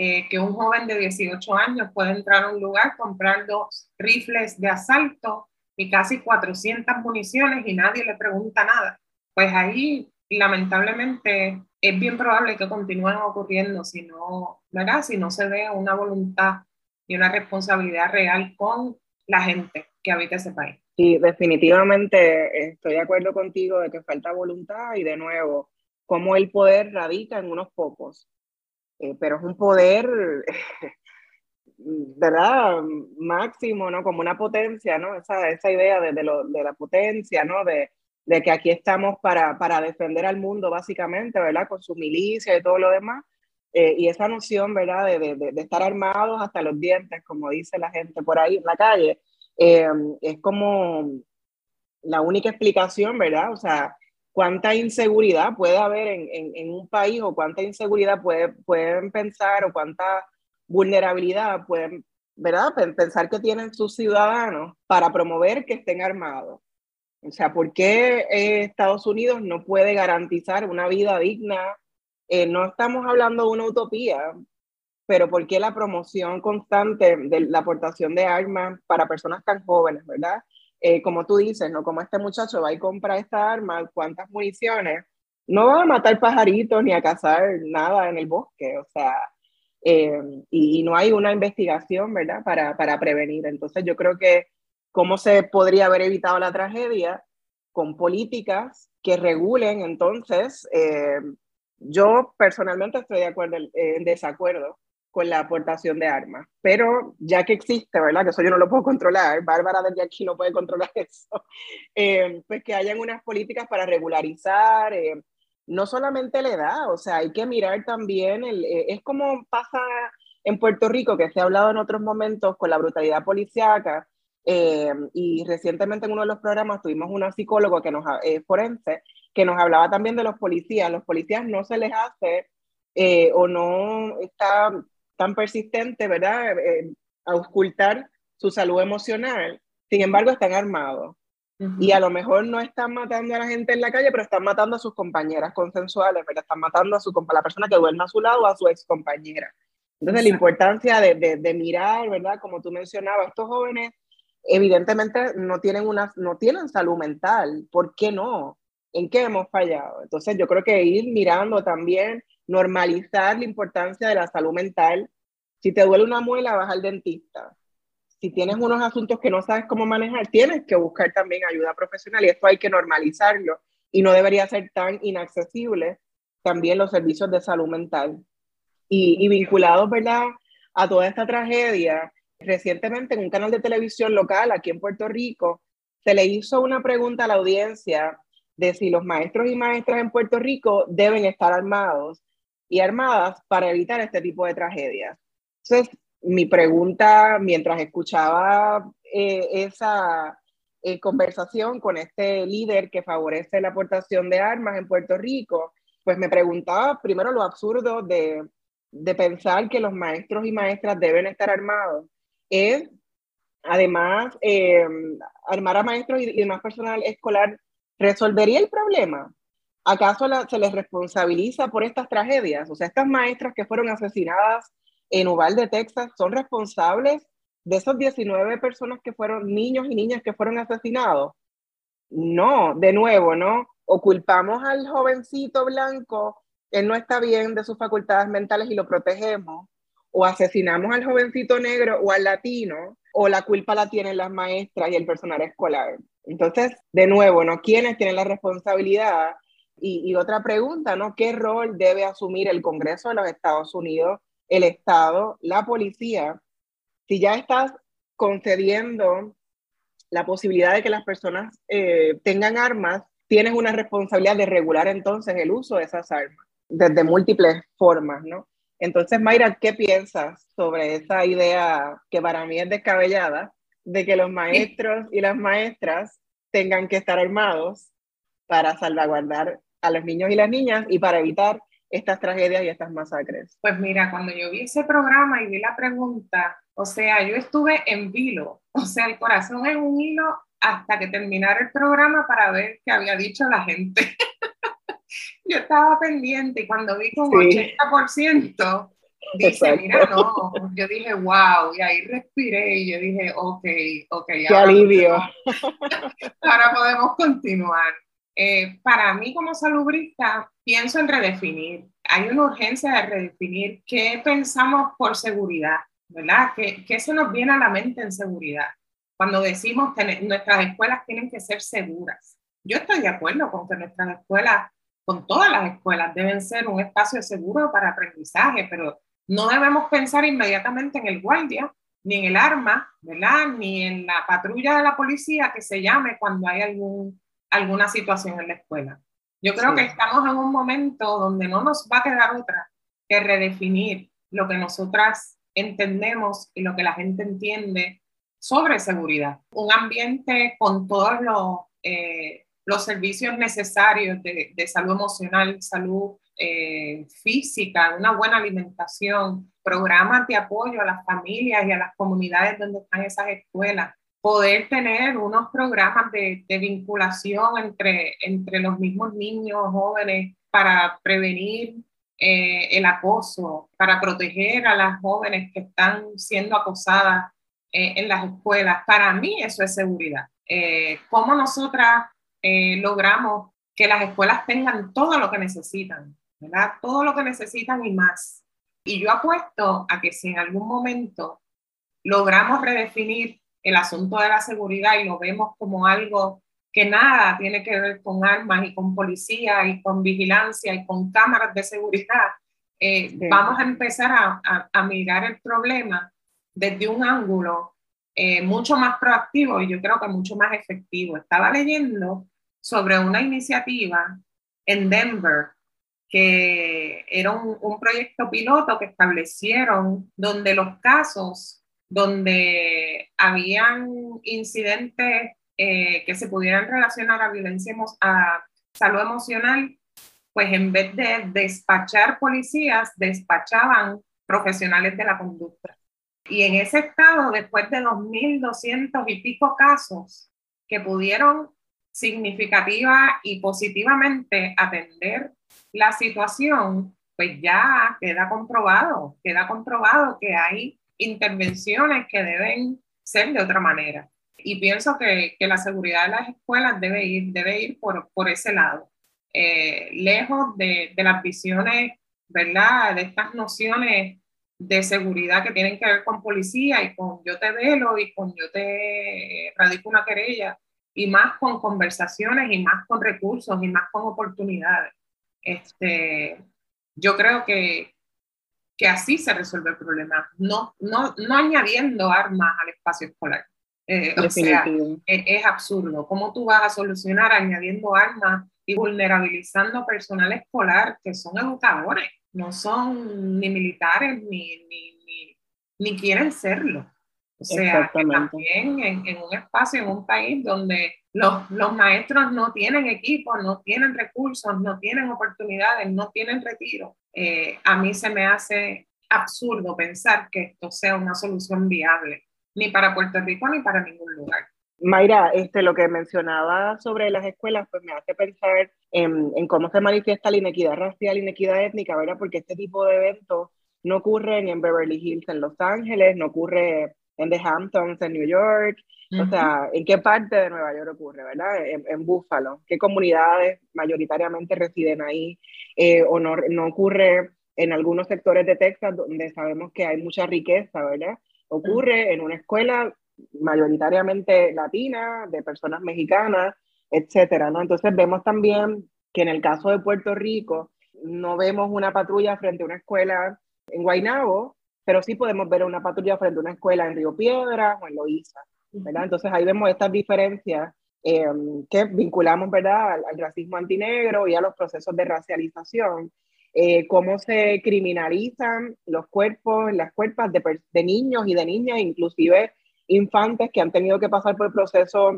eh, que un joven de 18 años puede entrar a un lugar, comprar dos rifles de asalto y casi 400 municiones y nadie le pregunta nada. Pues ahí, lamentablemente, es bien probable que continúen ocurriendo si no, ¿verdad? Si no se ve una voluntad y una responsabilidad real con la gente que habita ese país. Sí, definitivamente estoy de acuerdo contigo de que falta voluntad y de nuevo, cómo el poder radica en unos pocos, eh, pero es un poder, ¿verdad? Máximo, ¿no? Como una potencia, ¿no? Esa, esa idea de, de, lo, de la potencia, ¿no? De, de que aquí estamos para, para, defender al mundo, básicamente, ¿verdad? Con su milicia y todo lo demás. Eh, y esa noción, ¿verdad? De, estar armados hasta los dientes, como dice la gente por ahí en la calle, eh, es como la única explicación, ¿verdad? O sea, cuánta inseguridad puede haber en, en, en un país o cuánta inseguridad puede, pueden pensar o cuánta vulnerabilidad pueden, ¿verdad? Pensar que tienen sus ciudadanos para promover que estén armados. O sea, ¿por qué eh, Estados Unidos no puede garantizar una vida digna? Eh, no estamos hablando de una utopía, pero ¿por qué la promoción constante de la aportación de armas para personas tan jóvenes, verdad? Eh, como tú dices, ¿no? Como este muchacho va y compra esta arma, cuántas municiones, no va a matar pajaritos ni a cazar nada en el bosque, o sea, eh, y, no hay una investigación, ¿verdad? Para, para prevenir. Entonces yo creo que cómo se podría haber evitado la tragedia con políticas que regulen entonces, eh, yo personalmente estoy de acuerdo, en desacuerdo con la aportación de armas, pero ya que existe, ¿verdad? Que eso yo no lo puedo controlar, Bárbara desde aquí no puede controlar eso, eh, pues que hayan unas políticas para regularizar, eh, no solamente la edad, o sea, hay que mirar también, el, eh, es como pasa en Puerto Rico, que se ha hablado en otros momentos con la brutalidad policíaca, eh, y recientemente en uno de los programas tuvimos una psicóloga que nos, eh, forense que nos hablaba también de los policías. Los policías no se les hace eh, o no está tan persistente, ¿verdad?, a ocultar su salud emocional. Sin embargo, están armados. Uh -huh. Y a lo mejor no están matando a la gente en la calle, pero están matando a sus compañeras consensuales, ¿verdad? Están matando a, su, a la persona que duerme a su lado o a su ex compañera. Entonces, Exacto. la importancia de, de, de mirar, ¿verdad? Como tú mencionabas, estos jóvenes evidentemente no tienen, una, no tienen salud mental. ¿Por qué no? ¿En qué hemos fallado? Entonces yo creo que ir mirando también, normalizar la importancia de la salud mental. Si te duele una muela, vas al dentista. Si tienes unos asuntos que no sabes cómo manejar, tienes que buscar también ayuda profesional y esto hay que normalizarlo y no debería ser tan inaccesible también los servicios de salud mental. Y, y vinculados, ¿verdad? A toda esta tragedia, Recientemente en un canal de televisión local aquí en Puerto Rico se le hizo una pregunta a la audiencia de si los maestros y maestras en Puerto Rico deben estar armados y armadas para evitar este tipo de tragedias. Entonces, mi pregunta mientras escuchaba eh, esa eh, conversación con este líder que favorece la aportación de armas en Puerto Rico, pues me preguntaba primero lo absurdo de, de pensar que los maestros y maestras deben estar armados es, además, eh, armar a maestros y, y, demás personal escolar resolvería el problema. ¿Acaso se les responsabiliza por estas tragedias? O sea, estas maestras que fueron asesinadas en Uvalde, Texas, son responsables de esos 19 personas que fueron niños y niñas que fueron asesinados. No, de nuevo, ¿no? O culpamos al jovencito blanco, él no está bien de sus facultades mentales y lo protegemos, o asesinamos al jovencito negro o al latino, o la culpa la tienen las maestras y el personal escolar. Entonces, de nuevo, ¿no? ¿Quiénes tienen la responsabilidad? Y, y, otra pregunta, ¿no? ¿Qué rol debe asumir el Congreso de los Estados Unidos, el Estado, la policía? Si ya estás concediendo la posibilidad de que las personas eh, tengan armas, tienes una responsabilidad de regular entonces el uso de esas armas desde múltiples formas, ¿no? Entonces, Mayra, ¿qué piensas sobre esa idea que para mí es descabellada de que los maestros y las maestras tengan que estar armados para salvaguardar a los niños y las niñas y para evitar estas tragedias y estas masacres? Pues mira, cuando yo vi ese programa y vi la pregunta, o sea, yo estuve en vilo, o sea, el corazón en un hilo hasta que terminara el programa para ver qué había dicho la gente. yo estaba pendiente y cuando vi que un sí. 80% dice, mira, no, yo dije, wow, y ahí respiré y yo dije, ok, ok. Qué alivio. ahora podemos continuar. Eh, para mí como salubrista, pienso en redefinir. Hay una urgencia de redefinir qué pensamos por seguridad, ¿verdad? ¿Qué, qué se nos viene a la mente en seguridad? Cuando decimos que nuestras escuelas tienen que ser seguras. Yo estoy de acuerdo con que nuestras escuelas, con todas las escuelas, deben ser un espacio seguro para aprendizaje, pero no debemos pensar inmediatamente en el guardia, ni en el arma, ¿verdad? Ni en la patrulla de la policía que se llame cuando hay algún alguna situación en la escuela. Yo creo que estamos en un momento donde no nos va a quedar otra que redefinir lo que nosotras entendemos y lo que la gente entiende sobre seguridad. Un ambiente con todos los, eh, los servicios necesarios de, de salud emocional, salud eh, física, una buena alimentación, programas de apoyo a las familias y a las comunidades donde están esas escuelas, poder tener unos programas de, vinculación entre, entre los mismos niños, jóvenes, para prevenir eh, el acoso, para proteger a las jóvenes que están siendo acosadas eh, en las escuelas. Para mí eso es seguridad. Eh, ¿Cómo nosotras logramos que las escuelas tengan todo lo que necesitan? ¿verdad? Todo lo que necesitan y más. Y yo apuesto a que si en algún momento logramos redefinir el asunto de la seguridad y lo vemos como algo que nada tiene que ver con armas y con policía y con vigilancia y con cámaras de seguridad, eh, vamos a empezar a, a, mirar el problema desde un ángulo eh, mucho más proactivo y yo creo que mucho más efectivo. Estaba leyendo sobre una iniciativa en Denver que era un, un proyecto piloto que establecieron donde los casos donde habían incidentes eh, que se pudieran relacionar a violencia, a salud emocional, pues en vez de despachar policías, despachaban profesionales de la conducta. Y en ese estado, después de los 1.200 y pico casos que pudieron significativa y positivamente atender la situación, pues ya queda comprobado, queda comprobado que hay intervenciones que deben ser de otra manera. Y pienso que, que la seguridad de las escuelas debe ir, debe ir por, por ese lado, eh, lejos de, de las visiones, ¿verdad? De estas nociones de seguridad que tienen que ver con policía y con yo te velo y con yo te radico una querella y más con conversaciones y más con recursos y más con oportunidades. Este, yo creo que, que así se resuelve el problema, no, no, no añadiendo armas al espacio escolar. Eh, o sea, es, es, absurdo. ¿Cómo tú vas a solucionar añadiendo armas y vulnerabilizando personal escolar que son educadores? No son ni militares ni, ni, ni, ni quieren serlo. O sea, que también en, en, un espacio, en un país donde los, los maestros no tienen equipo, no tienen recursos, no tienen oportunidades, no tienen retiro, eh, a mí se me hace absurdo pensar que esto sea una solución viable, ni para Puerto Rico ni para ningún lugar. Mayra, este, lo que mencionaba sobre las escuelas, pues me hace pensar en, en cómo se manifiesta la inequidad racial, la inequidad étnica, ¿verdad? Porque este tipo de eventos no ocurren en Beverly Hills, en Los Ángeles, no ocurre en The Hamptons, en New York, o sea, ¿en qué parte de Nueva York ocurre, verdad? En, en Buffalo, ¿qué comunidades mayoritariamente residen ahí? Eh, o no, no ocurre en algunos sectores de Texas donde sabemos que hay mucha riqueza, ¿verdad? Ocurre en una escuela mayoritariamente latina, de personas mexicanas, etcétera, ¿no? Entonces vemos también que en el caso de Puerto Rico no vemos una patrulla frente a una escuela en Guaynabo, pero sí podemos ver una patrulla frente a una escuela en Río Piedras o en Loíza, ¿verdad? Entonces ahí vemos estas diferencias eh, que vinculamos, ¿verdad?, al, racismo antinegro y a los procesos de racialización, eh, cómo se criminalizan los cuerpos, las cuerpos de, de niños y de niñas, inclusive infantes que han tenido que pasar por procesos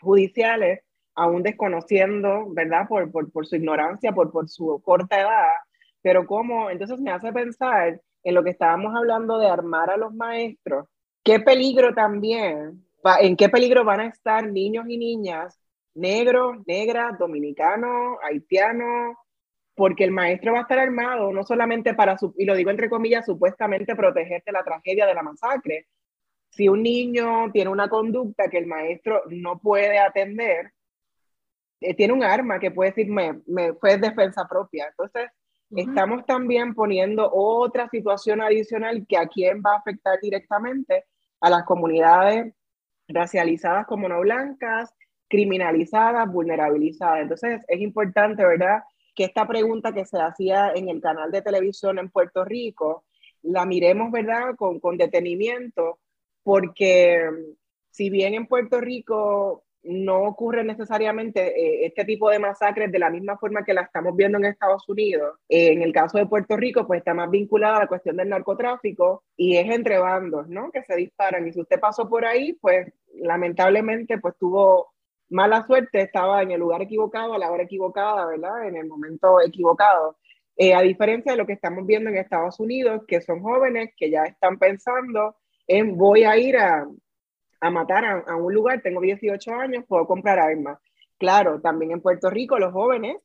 judiciales, aún desconociendo, ¿verdad?, por, por, por su ignorancia, por, por su corta edad, pero cómo, entonces me hace pensar en lo que estábamos hablando de armar a los maestros, qué peligro también, en qué peligro van a estar niños y niñas negros, negras, dominicanos, haitianos, porque el maestro va a estar armado no solamente para, su, y lo digo entre comillas, supuestamente protegerte la tragedia de la masacre. Si un niño tiene una conducta que el maestro no puede atender, eh, tiene un arma que puede decir, me, me fue defensa propia. Entonces, estamos también poniendo otra situación adicional que a quién va a afectar directamente a las comunidades racializadas como no blancas, criminalizadas, vulnerabilizadas. Entonces, es importante, ¿verdad? que esta pregunta que se hacía en el canal de televisión en Puerto Rico, la miremos, ¿verdad?, con, con detenimiento, porque si bien en Puerto Rico no ocurre necesariamente eh, este tipo de masacres de la misma forma que la estamos viendo en Estados Unidos. Eh, en el caso de Puerto Rico, pues está más vinculada a la cuestión del narcotráfico y es entre bandos, ¿no? Que se disparan. Y si usted pasó por ahí, pues lamentablemente, pues tuvo mala suerte, estaba en el lugar equivocado, a la hora equivocada, ¿verdad? En el momento equivocado. Eh, a diferencia de lo que estamos viendo en Estados Unidos, que son jóvenes que ya están pensando en voy a ir a, a matar a, a, un lugar, tengo 18 años, puedo comprar armas. Claro, también en Puerto Rico los jóvenes,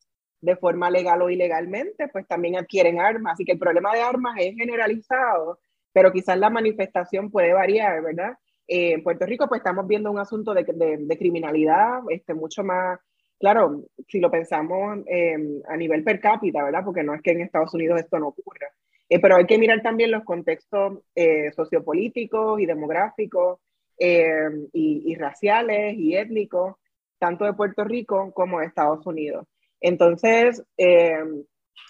de forma legal o ilegalmente, pues también adquieren armas. Así que el problema de armas es generalizado, pero quizás la manifestación puede variar, ¿verdad? Eh, en Puerto Rico, pues estamos viendo un asunto de, de, criminalidad este, mucho más, claro, si lo pensamos em, a nivel per cápita, ¿verdad? Porque no es que en Estados Unidos esto no ocurra. Eh, pero hay que mirar también los contextos eh, sociopolíticos y demográficos em, y, raciales y étnicos, tanto de Puerto Rico como de Estados Unidos. Entonces, em,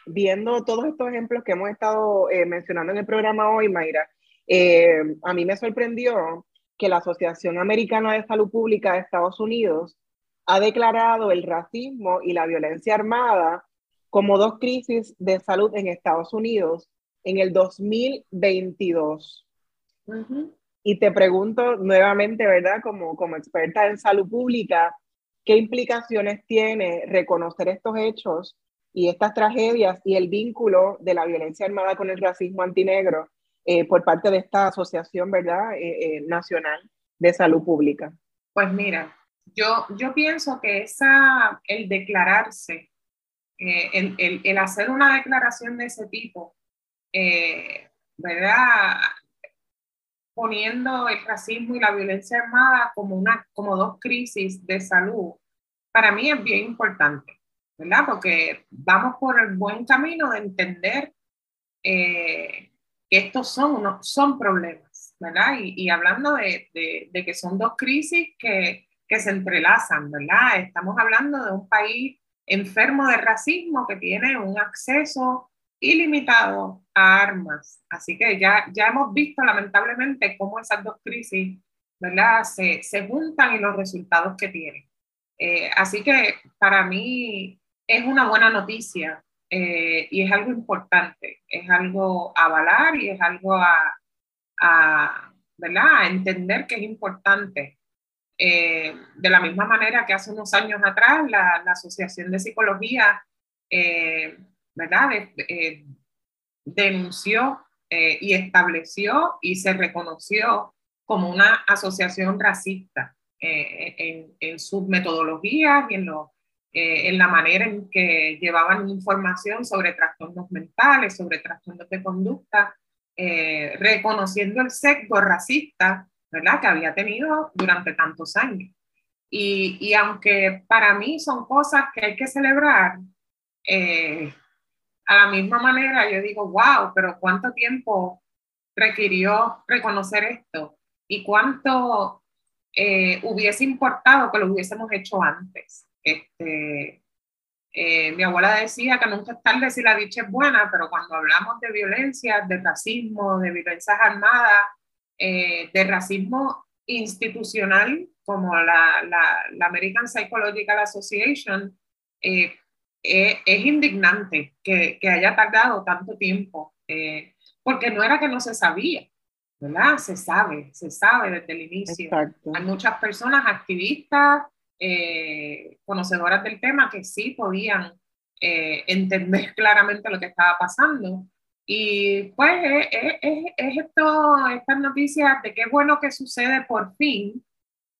viendo todos estos ejemplos que hemos estado mencionando en el programa hoy, Mayra, a mí me sorprendió que la Asociación Americana de Salud Pública de Estados Unidos ha declarado el racismo y la violencia armada como dos crisis de salud en Estados Unidos en el 2022. Y te pregunto nuevamente, ¿verdad? Como, como experta en salud pública, ¿qué implicaciones tiene reconocer estos hechos y estas tragedias y el vínculo de la violencia armada con el racismo antinegro eh, por parte de esta asociación, ¿verdad? Eh, eh, nacional de Salud Pública? Pues mira, yo, yo pienso que esa, el declararse, el, el, el, hacer una declaración de ese tipo, ¿verdad? Poniendo el racismo y la violencia armada como, una, como dos crisis de salud, para mí es bien importante, ¿verdad? Porque vamos por el buen camino de entender eh, que estos son, son problemas, ¿verdad? Y, hablando de, de, que son dos crisis que, que se entrelazan, ¿verdad? Estamos hablando de un país enfermo de racismo que tiene un acceso ilimitado a armas. Así que ya, ya hemos visto lamentablemente cómo esas dos crisis, ¿verdad? Se, se juntan y los resultados que tienen. Eh, así que para mí es una buena noticia eh, y es algo importante, es algo a avalar y es algo a, ¿verdad? a entender que es importante. Eh, de la misma manera que hace unos años atrás la, la Asociación de Psicología ¿verdad? denunció y estableció y se reconoció como una asociación racista en, en sus metodologías y en eh, la manera en que llevaban información sobre trastornos mentales, sobre trastornos de conducta, eh, reconociendo el sesgo racista ¿verdad? que había tenido durante tantos años. Y, y, aunque para mí son cosas que hay que celebrar, eh, a la misma manera yo digo, wow, pero ¿cuánto tiempo requirió reconocer esto? ¿Y cuánto hubiese importado que lo hubiésemos hecho antes? Este, eh, mi abuela decía que nunca es tarde si la dicha es buena, pero cuando hablamos de violencia, de racismo, de violencias armadas, eh, de racismo institucional, como la, la, American Psychological Association, eh, es indignante que, que, haya tardado tanto tiempo, porque no era que no se sabía, ¿verdad? Se sabe, se sabe desde el inicio. Hay muchas personas activistas, eh, conocedoras del tema que sí podían eh, entender claramente lo que estaba pasando. Y pues es, es, es esto, estas noticias de qué bueno que sucede por fin,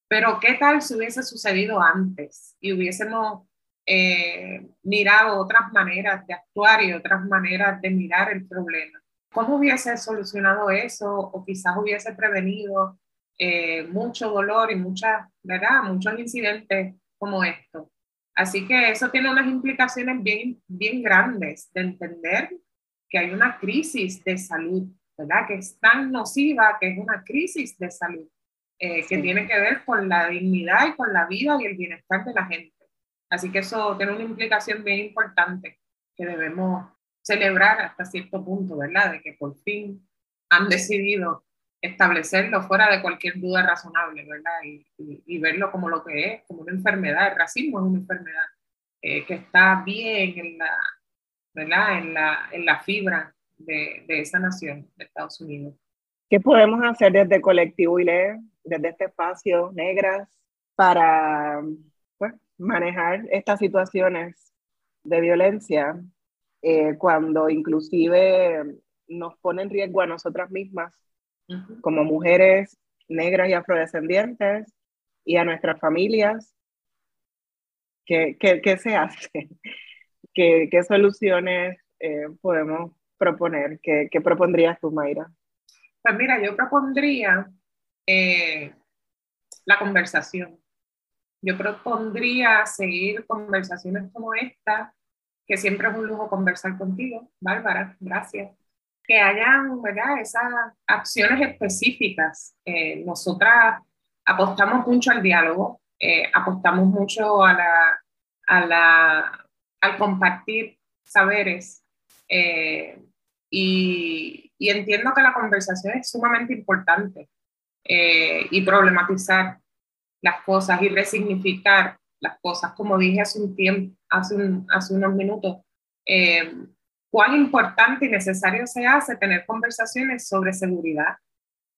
pero qué tal si hubiese sucedido antes y hubiésemos eh, mirado otras maneras de actuar y otras maneras de mirar el problema. ¿Cómo hubiese solucionado eso o quizás hubiese prevenido eh, mucho dolor y muchas, ¿verdad? muchos incidentes como esto? Así que eso tiene unas implicaciones bien, bien grandes de entender que hay una crisis de salud, ¿verdad? Que es tan nociva que es una crisis de salud, eh, que tiene que ver con la dignidad y con la vida y el bienestar de la gente. Así que eso tiene una implicación bien importante que debemos celebrar hasta cierto punto, ¿verdad? De que por fin han decidido establecerlo fuera de cualquier duda razonable, ¿verdad? Y, y, verlo como lo que es, como una enfermedad. El racismo es una enfermedad eh, que está bien en la, ¿verdad? En la, en la fibra de, de, esa nación, de Estados Unidos. ¿Qué podemos hacer desde Colectivo ILE, desde este espacio, Negras, para manejar estas situaciones de violencia eh, cuando inclusive nos pone en riesgo a nosotras mismas como mujeres negras y afrodescendientes y a nuestras familias. ¿Qué, qué, se hace? ¿Qué, qué soluciones eh, podemos proponer? ¿Qué, ¿Qué, propondrías tú, Mayra? Pues mira, yo propondría eh, la conversación yo propondría seguir conversaciones como esta, que siempre es un lujo conversar contigo, Bárbara, gracias. Que hayan, ¿verdad? Esas acciones específicas. Eh, nosotras apostamos mucho al diálogo, eh, apostamos mucho a la, a la, al compartir saberes eh, y, y, entiendo que la conversación es sumamente importante y problematizar las cosas y resignificar las cosas, como dije hace un tiempo, hace, hace unos minutos, eh, cuán importante y necesario se hace tener conversaciones sobre seguridad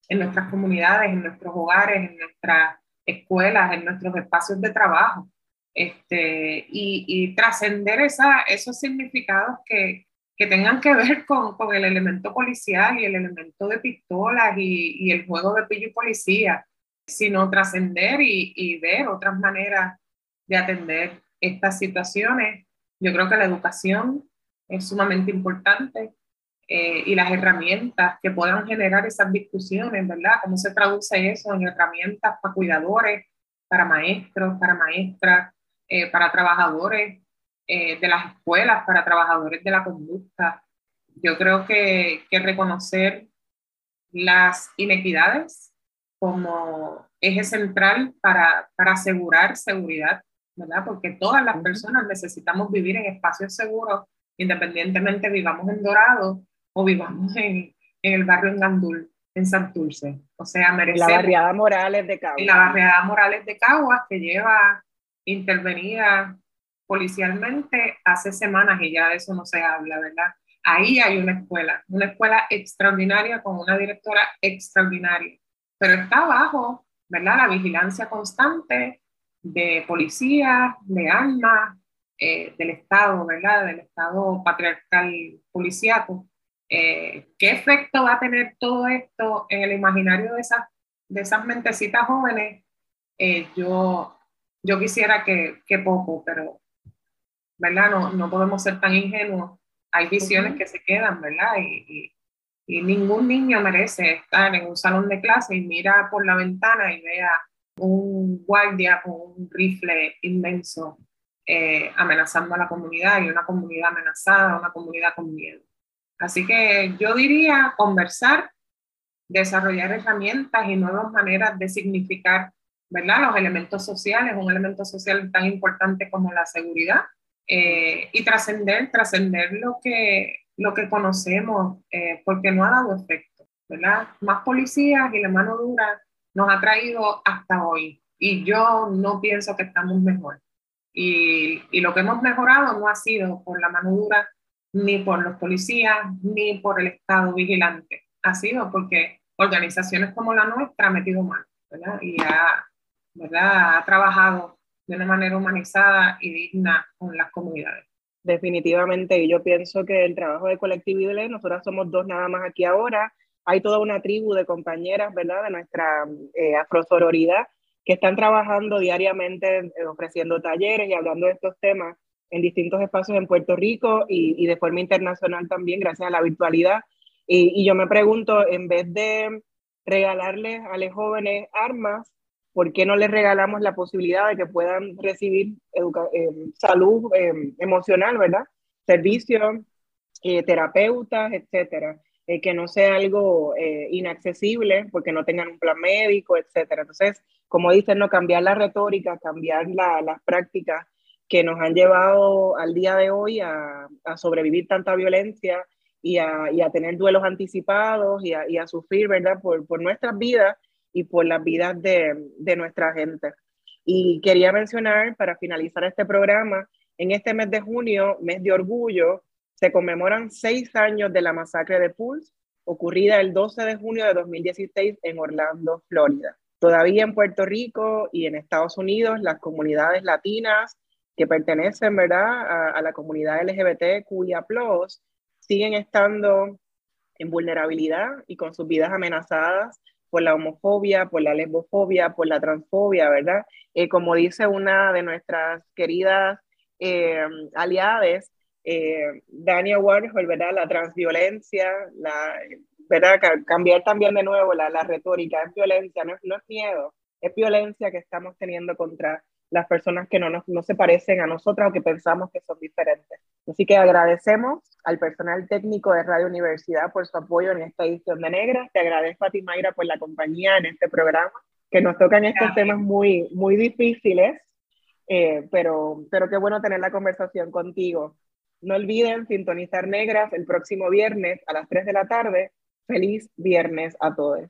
en nuestras comunidades, en nuestros hogares, en nuestras escuelas, en nuestros espacios de trabajo, este, y, y trascender esos significados que, que, tengan que ver con, con, el elemento policial y el elemento de pistolas y, y el juego de pillo y policía sino trascender y, ver otras maneras de atender estas situaciones. Yo creo que la educación es sumamente importante eh, y las herramientas que puedan generar esas discusiones, ¿verdad? ¿Cómo se traduce eso en herramientas para cuidadores, para maestros, para maestras, eh, para trabajadores eh, de las escuelas, para trabajadores de la conducta? Yo creo que, que reconocer las inequidades como eje central para, para asegurar seguridad, ¿verdad? Porque todas las personas necesitamos vivir en espacios seguros, independientemente vivamos en Dorado o vivamos en, en el barrio en Gandul, en Santurce. O sea, merecemos... La barriada Morales de Caguas. La barriada Morales de Caguas, que lleva intervenida policialmente hace semanas y ya de eso no se habla, ¿verdad? Ahí hay una escuela, una escuela extraordinaria con una directora extraordinaria pero está bajo, ¿verdad? La vigilancia constante de policía, de armas, eh, del Estado, ¿verdad? Del Estado patriarcal policiaco. Eh, ¿Qué efecto va a tener todo esto en el imaginario de esas, de esas mentecitas jóvenes? Eh, yo, yo quisiera que, que, poco, pero ¿verdad? No, no podemos ser tan ingenuos. Hay visiones que se quedan, ¿verdad? y, y ningún niño merece estar en un salón de clase y mira por la ventana y vea un guardia con un rifle inmenso eh, amenazando a la comunidad y una comunidad amenazada, una comunidad con miedo. Así que yo diría conversar, desarrollar herramientas y nuevas maneras de significar ¿verdad? los elementos sociales, un elemento social tan importante como la seguridad, eh, y trascender, trascender lo que lo que conocemos, eh, porque no ha dado efecto, ¿verdad? Más policías y la mano dura nos ha traído hasta hoy y yo no pienso que estamos mejor. Y, y lo que hemos mejorado no ha sido por la mano dura ni por los policías ni por el Estado vigilante, ha sido porque organizaciones como la nuestra han metido mano, ¿verdad? Y ha, ¿verdad? ha trabajado de una manera humanizada y digna con las comunidades definitivamente. Y yo pienso que el trabajo de colectividad, nosotras somos dos nada más aquí ahora, hay toda una tribu de compañeras, ¿verdad?, de nuestra eh, afrosororidad que están trabajando diariamente eh, ofreciendo talleres y hablando de estos temas en distintos espacios en Puerto Rico y, de forma internacional también, gracias a la virtualidad. Y, yo me pregunto, en vez de regalarles a los jóvenes armas, ¿por qué no les regalamos la posibilidad de que puedan recibir eh, salud eh, emocional, ¿verdad? Servicios, eh, terapeutas, etcétera. que no sea algo inaccesible porque no tengan un plan médico, etcétera. Entonces, como dicen, no cambiar la retórica, cambiar las prácticas que nos han llevado al día de hoy a, sobrevivir tanta violencia y a, tener duelos anticipados y a, y a sufrir, ¿verdad? Por, por, nuestras vidas y por las vidas de, de nuestra gente. Y quería mencionar, para finalizar este programa, en este mes de junio, mes de orgullo, se conmemoran seis años de la masacre de Pulse, ocurrida el 12 de junio de 2016 en Orlando, Florida. Todavía en Puerto Rico y en Estados Unidos, las comunidades latinas que pertenecen, ¿verdad?, a, la comunidad LGBT cuya plus siguen estando en vulnerabilidad y con sus vidas amenazadas por la homofobia, por la lesbofobia, por la transfobia, ¿verdad? Eh, como dice una de nuestras queridas eh, aliadas, eh, Dania Warhol, ¿verdad? La transviolencia, la, ¿verdad? Cambiar también de nuevo la, la retórica, es violencia, no, no es miedo, es violencia que estamos teniendo contra las personas que no, no se parecen a nosotras o que pensamos que son diferentes. Así que agradecemos al personal técnico de Radio Universidad por su apoyo en esta edición de Negra. Te agradezco a ti, Mayra, por la compañía en este programa, que nos tocan estos temas muy, muy difíciles, eh, pero, pero qué bueno tener la conversación contigo. No olviden sintonizar Negras el próximo viernes a las 3 de la tarde. Feliz viernes a todos.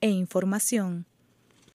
e información.